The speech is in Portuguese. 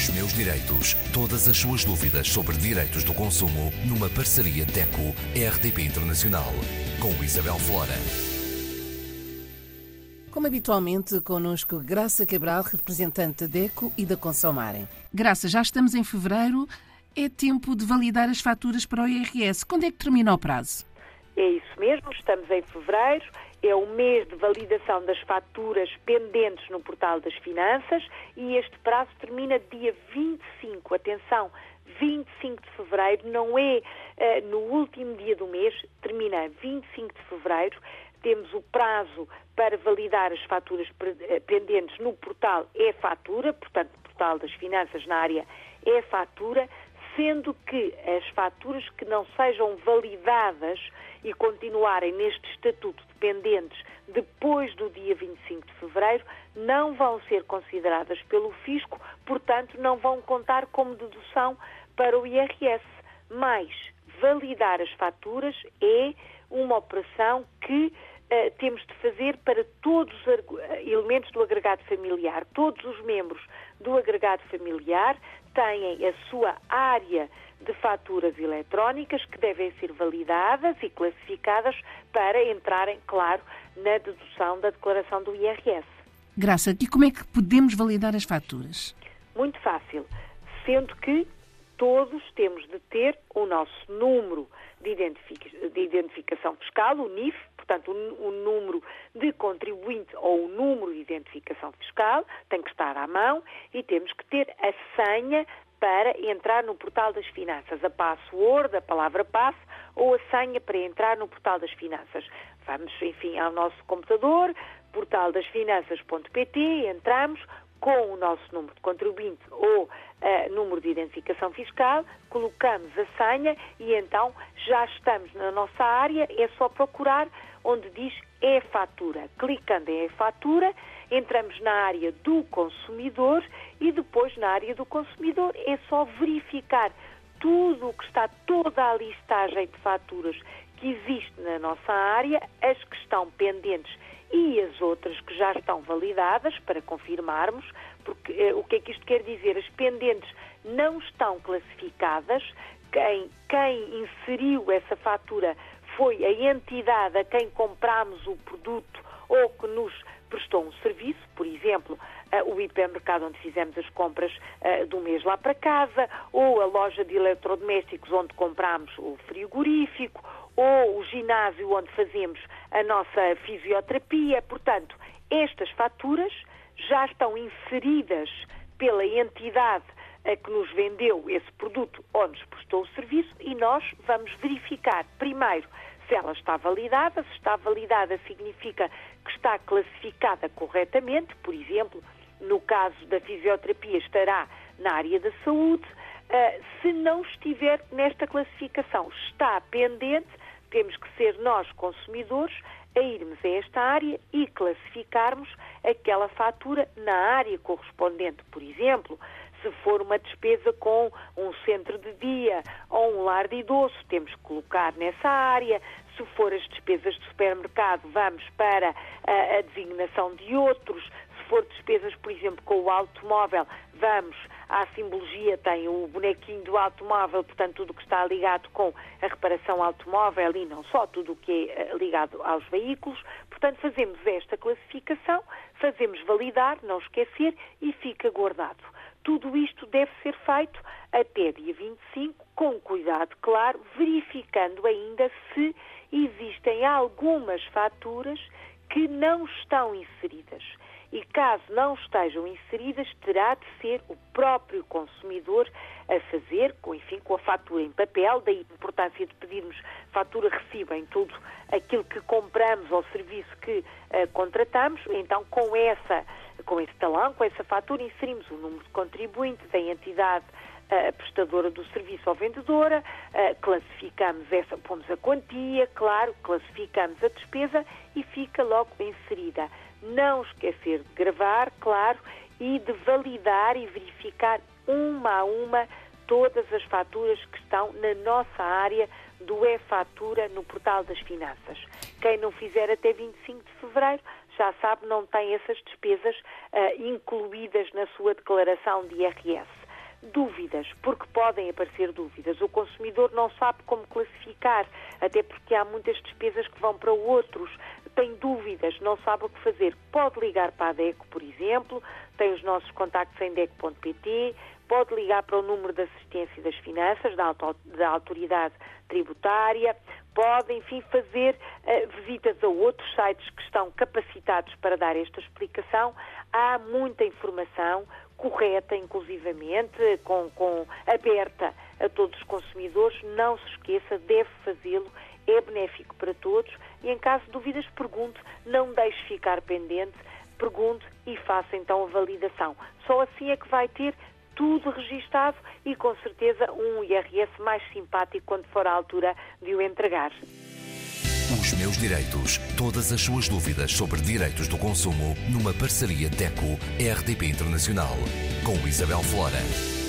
Os meus direitos. Todas as suas dúvidas sobre direitos do consumo numa parceria DECO-RDP Internacional. Com Isabel Flora. Como habitualmente, connosco Graça Cabral, representante da DECO e da Consomarem. Graça, já estamos em fevereiro. É tempo de validar as faturas para o IRS. Quando é que termina o prazo? É isso mesmo, estamos em fevereiro, é o mês de validação das faturas pendentes no Portal das Finanças e este prazo termina dia 25. Atenção, 25 de fevereiro, não é uh, no último dia do mês, termina 25 de fevereiro. Temos o prazo para validar as faturas eh, pendentes no portal é fatura, portanto, portal das finanças na área é fatura sendo que as faturas que não sejam validadas e continuarem neste estatuto dependentes depois do dia 25 de fevereiro não vão ser consideradas pelo fisco, portanto, não vão contar como dedução para o IRS. Mas validar as faturas é uma operação que uh, temos de fazer para todos os elementos do agregado familiar. Todos os membros do agregado familiar têm a sua área de faturas eletrónicas que devem ser validadas e classificadas para entrarem, claro, na dedução da declaração do IRS. Graça, e como é que podemos validar as faturas? Muito fácil, sendo que todos temos de ter o nosso número de, identificação fiscal, o NIF, portanto, o, número de contribuinte ou o número de identificação fiscal tem que estar à mão e temos que ter a senha para entrar no portal das finanças, a password, a palavra passe ou a senha para entrar no portal das finanças. Vamos, enfim, ao nosso computador, portaldasfinanças.pt, entramos, com o nosso número de contribuinte ou uh, número de identificação fiscal, colocamos a senha e então já estamos na nossa área, é só procurar onde diz e-fatura. Clicando em e-fatura, entramos na área do consumidor e depois na área do consumidor é só verificar tudo o que está, toda a listagem de faturas que existe na nossa área, as que estão pendentes e as outras que já estão validadas para confirmarmos, porque eh, o que é que isto quer dizer? As pendentes não estão classificadas, quem, quem inseriu essa fatura foi a entidade a quem compramos o produto ou que nos prestou um serviço, por exemplo, o hipermercado onde fizemos as compras uh, do mês lá para casa, ou a loja de eletrodomésticos onde compramos o frigorífico, ou o ginásio onde fazemos a nossa fisioterapia. Portanto, estas faturas já estão inseridas pela entidade a que nos vendeu esse produto ou nos prestou o serviço e nós vamos verificar primeiro se ela está validada. Se está validada significa que está classificada corretamente, por exemplo, no caso da fisioterapia estará na área da saúde. Uh, se não estiver nesta classificação, está pendente, temos que ser nós, consumidores, a irmos a esta área e classificarmos aquela fatura na área correspondente. Por exemplo, se for uma despesa com um centro de dia ou um lar de idoso, temos que colocar nessa área. Se for as despesas de supermercado, vamos para a, a designação de outros. For despesas, por exemplo, com o automóvel, vamos à simbologia, tem o bonequinho do automóvel, portanto, tudo o que está ligado com a reparação automóvel e não só, tudo o que é eh, ligado aos veículos. Portanto, fazemos esta classificação, fazemos validar, não esquecer e fica guardado. Tudo isto deve ser feito até dia 25, com cuidado, claro, verificando ainda se existem algumas faturas que não estão inseridas. E caso não estejam inseridas, terá de ser o próprio consumidor a fazer, com, enfim, com a fatura em papel, daí a importância de pedirmos fatura recibo em tudo aquilo que compramos ou serviço que uh, contratamos, então com essa com esse talão, com essa fatura, inserimos o número de contribuinte da entidade uh, prestadora do serviço ou vendedora, uh, classificamos essa, pomos a quantia, claro, classificamos a despesa e fica logo inserida. Não esquecer de gravar, claro, e de validar e verificar uma a uma todas as faturas que estão na nossa área do e-fatura no portal das finanças. Quem não fizer até 25 de fevereiro já sabe, não tem essas despesas uh, incluídas na sua declaração de IRS. dúvidas, porque podem aparecer dúvidas. O consumidor não sabe como classificar, até porque há muitas despesas que vão para outros, tem dúvidas, não sabe o que fazer. Pode ligar para a DECO, por exemplo, tem os nossos contactos em DECO.pt, pode ligar para o número de assistência das finanças da, da autoridade tributária, pode, enfim, fazer uh, visitas a outros sites que estão capacitados para dar esta explicação. Há muita informação correta, inclusivamente, com, com, aberta a todos os consumidores. Não se esqueça, deve fazê-lo, é benéfico para todos. E em caso de dúvidas, pergunte, não deixe ficar pendente, pergunte e faça então a validação. Só assim é que vai ter tudo registado e com certeza um IRS mais simpático quando for a altura de o entregar. Os meus direitos. Todas as suas dúvidas sobre direitos do consumo numa parceria DECO-RDP Internacional com Isabel Flora.